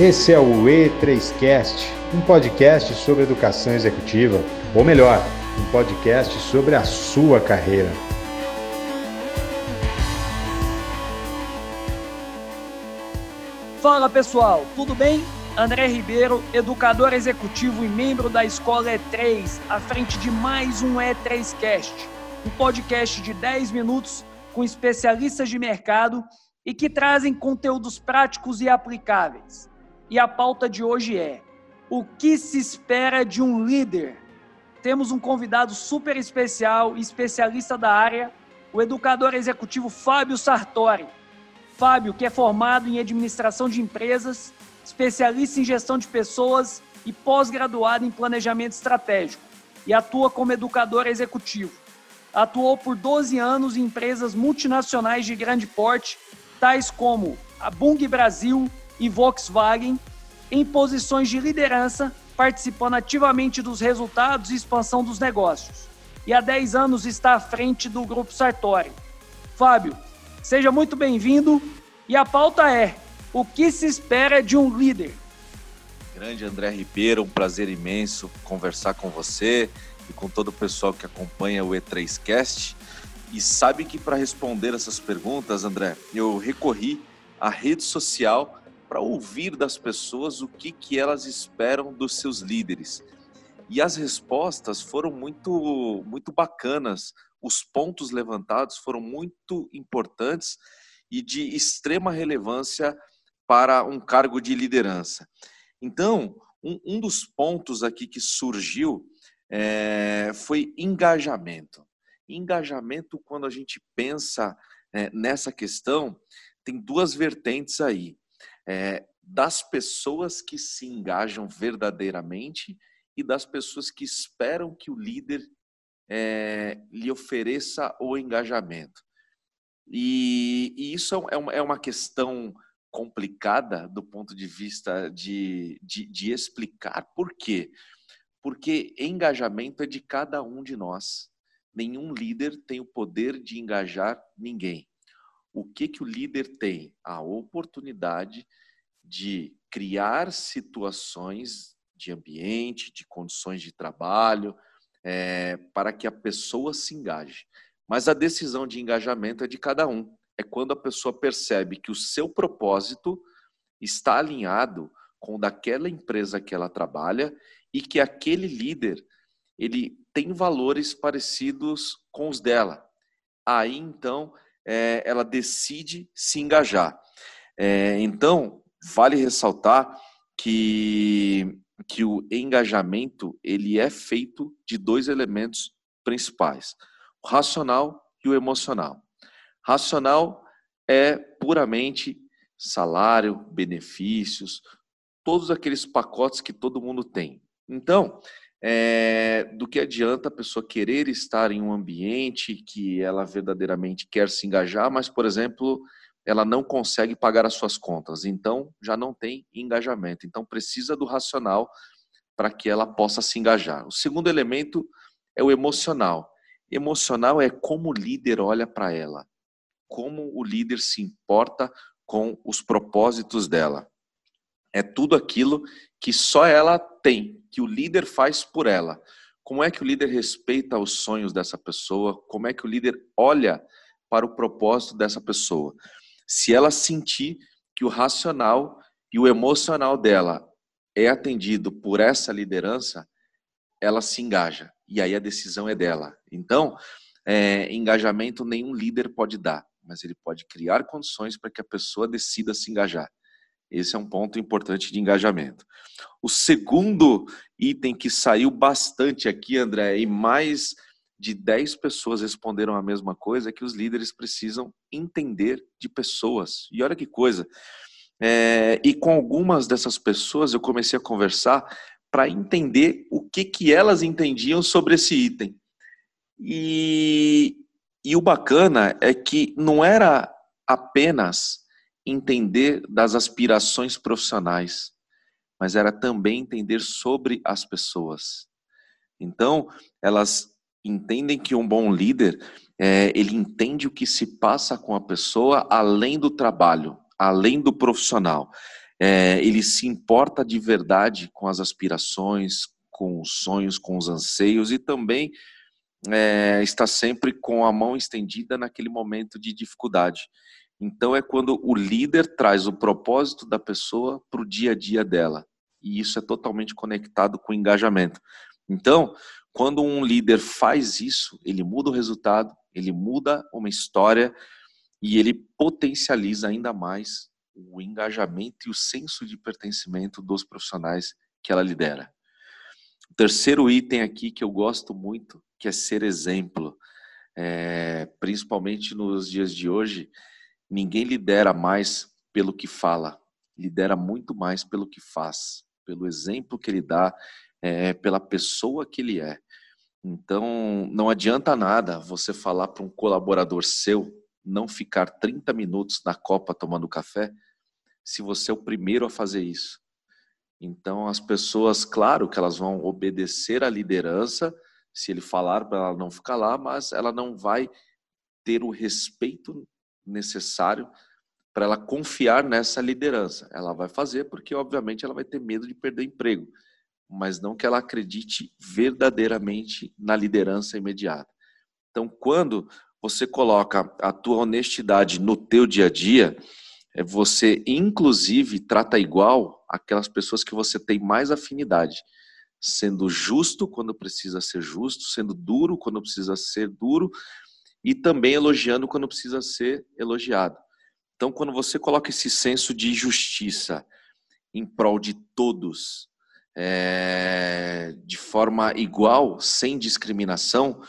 Esse é o E3Cast, um podcast sobre educação executiva, ou melhor, um podcast sobre a sua carreira. Fala pessoal, tudo bem? André Ribeiro, educador executivo e membro da Escola E3, à frente de mais um E3Cast, um podcast de 10 minutos com especialistas de mercado e que trazem conteúdos práticos e aplicáveis. E a pauta de hoje é: o que se espera de um líder? Temos um convidado super especial especialista da área, o educador executivo Fábio Sartori. Fábio, que é formado em administração de empresas, especialista em gestão de pessoas e pós-graduado em planejamento estratégico, e atua como educador executivo. Atuou por 12 anos em empresas multinacionais de grande porte tais como a Bung Brasil e Volkswagen, em posições de liderança, participando ativamente dos resultados e expansão dos negócios. E há 10 anos está à frente do Grupo Sartori. Fábio, seja muito bem-vindo. E a pauta é: o que se espera de um líder? Grande André Ribeiro, um prazer imenso conversar com você e com todo o pessoal que acompanha o E3Cast. E sabe que para responder essas perguntas, André, eu recorri à rede social para ouvir das pessoas o que, que elas esperam dos seus líderes. E as respostas foram muito, muito bacanas. Os pontos levantados foram muito importantes e de extrema relevância para um cargo de liderança. Então, um, um dos pontos aqui que surgiu é, foi engajamento. Engajamento, quando a gente pensa é, nessa questão, tem duas vertentes aí. É, das pessoas que se engajam verdadeiramente e das pessoas que esperam que o líder é, lhe ofereça o engajamento. E, e isso é uma, é uma questão complicada do ponto de vista de, de, de explicar por quê. Porque engajamento é de cada um de nós. Nenhum líder tem o poder de engajar ninguém. O que, que o líder tem? A oportunidade de criar situações de ambiente, de condições de trabalho, é, para que a pessoa se engaje. Mas a decisão de engajamento é de cada um. É quando a pessoa percebe que o seu propósito está alinhado com o daquela empresa que ela trabalha e que aquele líder ele tem valores parecidos com os dela. Aí então é, ela decide se engajar. É, então vale ressaltar que que o engajamento ele é feito de dois elementos principais: o racional e o emocional. Racional é puramente salário, benefícios, todos aqueles pacotes que todo mundo tem. Então, é, do que adianta a pessoa querer estar em um ambiente que ela verdadeiramente quer se engajar, mas, por exemplo, ela não consegue pagar as suas contas, então já não tem engajamento. Então, precisa do racional para que ela possa se engajar. O segundo elemento é o emocional. Emocional é como o líder olha para ela, como o líder se importa com os propósitos dela. É tudo aquilo que só ela tem, que o líder faz por ela. Como é que o líder respeita os sonhos dessa pessoa? Como é que o líder olha para o propósito dessa pessoa? Se ela sentir que o racional e o emocional dela é atendido por essa liderança, ela se engaja. E aí a decisão é dela. Então, é, engajamento nenhum líder pode dar, mas ele pode criar condições para que a pessoa decida se engajar. Esse é um ponto importante de engajamento. O segundo item que saiu bastante aqui, André, e mais de 10 pessoas responderam a mesma coisa, é que os líderes precisam entender de pessoas. E olha que coisa. É, e com algumas dessas pessoas eu comecei a conversar para entender o que, que elas entendiam sobre esse item. E, e o bacana é que não era apenas entender das aspirações profissionais, mas era também entender sobre as pessoas. Então, elas entendem que um bom líder, é, ele entende o que se passa com a pessoa além do trabalho, além do profissional. é, ele se importa de verdade com as aspirações, com os sonhos, com os anseios e também é, está sempre com a mão estendida naquele momento de dificuldade. Então é quando o líder traz o propósito da pessoa para o dia a dia dela. E isso é totalmente conectado com o engajamento. Então, quando um líder faz isso, ele muda o resultado, ele muda uma história e ele potencializa ainda mais o engajamento e o senso de pertencimento dos profissionais que ela lidera. O terceiro item aqui que eu gosto muito, que é ser exemplo, é, principalmente nos dias de hoje, ninguém lidera mais pelo que fala, lidera muito mais pelo que faz, pelo exemplo que ele dá, é, pela pessoa que ele é. Então, não adianta nada você falar para um colaborador seu não ficar 30 minutos na copa tomando café, se você é o primeiro a fazer isso. Então, as pessoas, claro que elas vão obedecer à liderança, se ele falar para ela não ficar lá, mas ela não vai ter o respeito necessário para ela confiar nessa liderança. Ela vai fazer porque, obviamente, ela vai ter medo de perder emprego, mas não que ela acredite verdadeiramente na liderança imediata. Então, quando você coloca a tua honestidade no teu dia a dia, é você inclusive trata igual aquelas pessoas que você tem mais afinidade, sendo justo quando precisa ser justo, sendo duro quando precisa ser duro e também elogiando quando precisa ser elogiado. Então, quando você coloca esse senso de justiça em prol de todos, é, de forma igual, sem discriminação,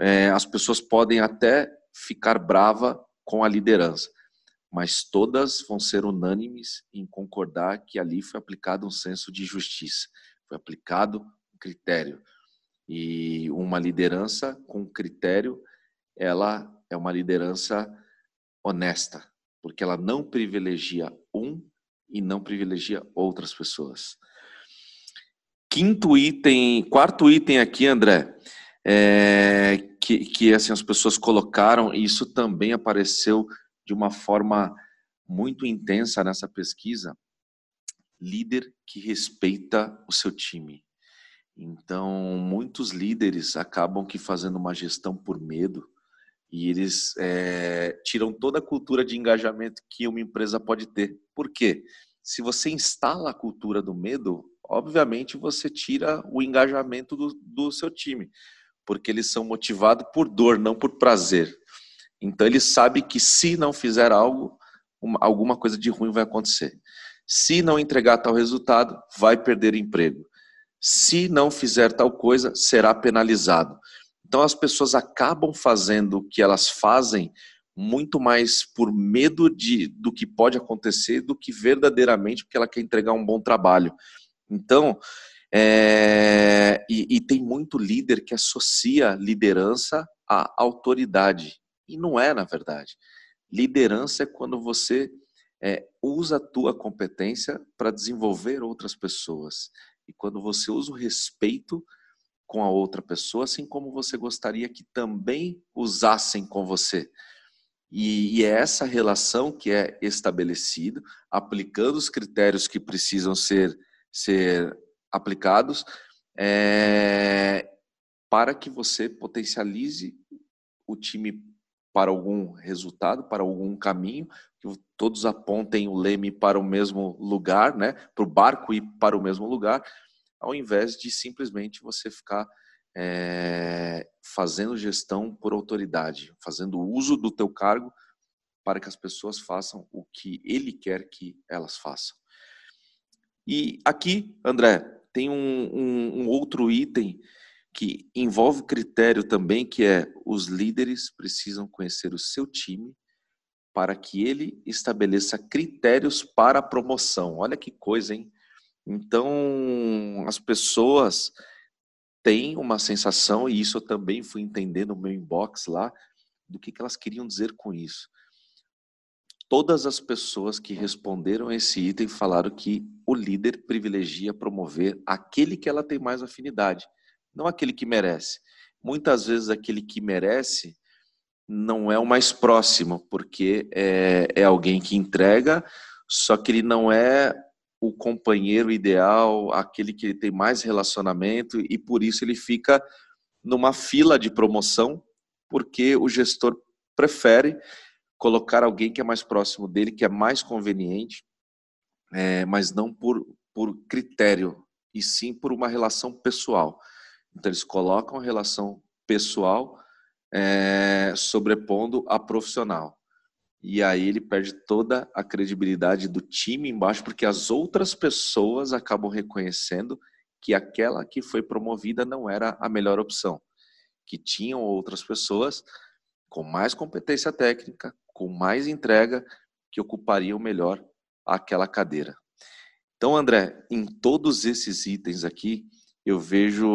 é, as pessoas podem até ficar brava com a liderança mas todas vão ser unânimes em concordar que ali foi aplicado um senso de justiça, foi aplicado um critério. E uma liderança com critério, ela é uma liderança honesta, porque ela não privilegia um e não privilegia outras pessoas. Quinto item, quarto item aqui, André, é, que, que assim, as pessoas colocaram, e isso também apareceu de uma forma muito intensa nessa pesquisa, líder que respeita o seu time. Então, muitos líderes acabam que fazendo uma gestão por medo e eles é, tiram toda a cultura de engajamento que uma empresa pode ter. Por quê? Se você instala a cultura do medo, obviamente você tira o engajamento do, do seu time, porque eles são motivados por dor, não por prazer. Então ele sabe que se não fizer algo, uma, alguma coisa de ruim vai acontecer. Se não entregar tal resultado, vai perder emprego. Se não fizer tal coisa, será penalizado. Então as pessoas acabam fazendo o que elas fazem muito mais por medo de, do que pode acontecer do que verdadeiramente porque ela quer entregar um bom trabalho. Então, é, e, e tem muito líder que associa liderança à autoridade. E não é, na verdade. Liderança é quando você é, usa a tua competência para desenvolver outras pessoas. E quando você usa o respeito com a outra pessoa, assim como você gostaria que também usassem com você. E, e é essa relação que é estabelecida, aplicando os critérios que precisam ser, ser aplicados, é, para que você potencialize o time para algum resultado, para algum caminho, que todos apontem o leme para o mesmo lugar, né? Para o barco ir para o mesmo lugar, ao invés de simplesmente você ficar é, fazendo gestão por autoridade, fazendo uso do teu cargo para que as pessoas façam o que ele quer que elas façam. E aqui, André, tem um, um, um outro item que envolve critério também, que é os líderes precisam conhecer o seu time para que ele estabeleça critérios para a promoção. Olha que coisa, hein? Então, as pessoas têm uma sensação, e isso eu também fui entender no meu inbox lá, do que, que elas queriam dizer com isso. Todas as pessoas que responderam a esse item falaram que o líder privilegia promover aquele que ela tem mais afinidade não aquele que merece. Muitas vezes aquele que merece não é o mais próximo, porque é, é alguém que entrega, só que ele não é o companheiro ideal, aquele que ele tem mais relacionamento e por isso ele fica numa fila de promoção, porque o gestor prefere colocar alguém que é mais próximo dele, que é mais conveniente, é, mas não por, por critério, e sim por uma relação pessoal. Então, eles colocam a relação pessoal é, sobrepondo a profissional. E aí ele perde toda a credibilidade do time embaixo, porque as outras pessoas acabam reconhecendo que aquela que foi promovida não era a melhor opção, que tinham outras pessoas com mais competência técnica, com mais entrega, que ocupariam melhor aquela cadeira. Então, André, em todos esses itens aqui, eu vejo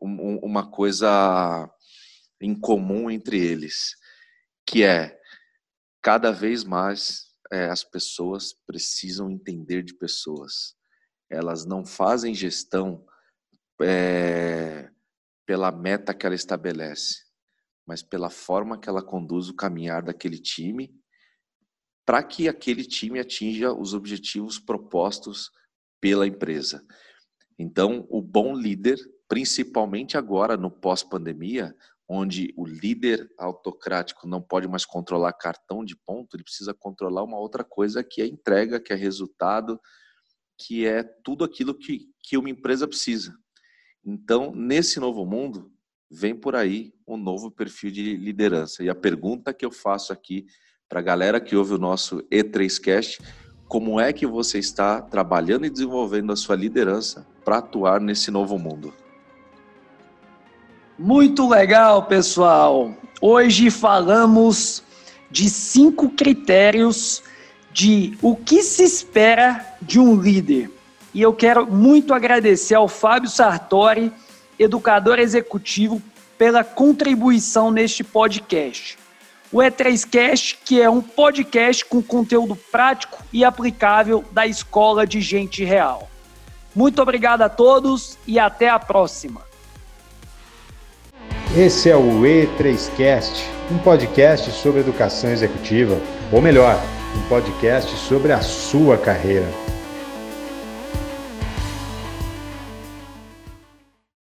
uma coisa em comum entre eles, que é cada vez mais é, as pessoas precisam entender de pessoas. Elas não fazem gestão é, pela meta que ela estabelece, mas pela forma que ela conduz o caminhar daquele time, para que aquele time atinja os objetivos propostos pela empresa. Então, o bom líder, principalmente agora no pós-pandemia, onde o líder autocrático não pode mais controlar cartão de ponto, ele precisa controlar uma outra coisa que é entrega, que é resultado, que é tudo aquilo que, que uma empresa precisa. Então, nesse novo mundo, vem por aí um novo perfil de liderança. E a pergunta que eu faço aqui para a galera que ouve o nosso E3Cast, como é que você está trabalhando e desenvolvendo a sua liderança para atuar nesse novo mundo? Muito legal, pessoal. Hoje falamos de cinco critérios de o que se espera de um líder. E eu quero muito agradecer ao Fábio Sartori, educador executivo, pela contribuição neste podcast. O E3Cast, que é um podcast com conteúdo prático e aplicável da Escola de Gente Real. Muito obrigado a todos e até a próxima. Esse é o E3Cast, um podcast sobre educação executiva, ou melhor, um podcast sobre a sua carreira.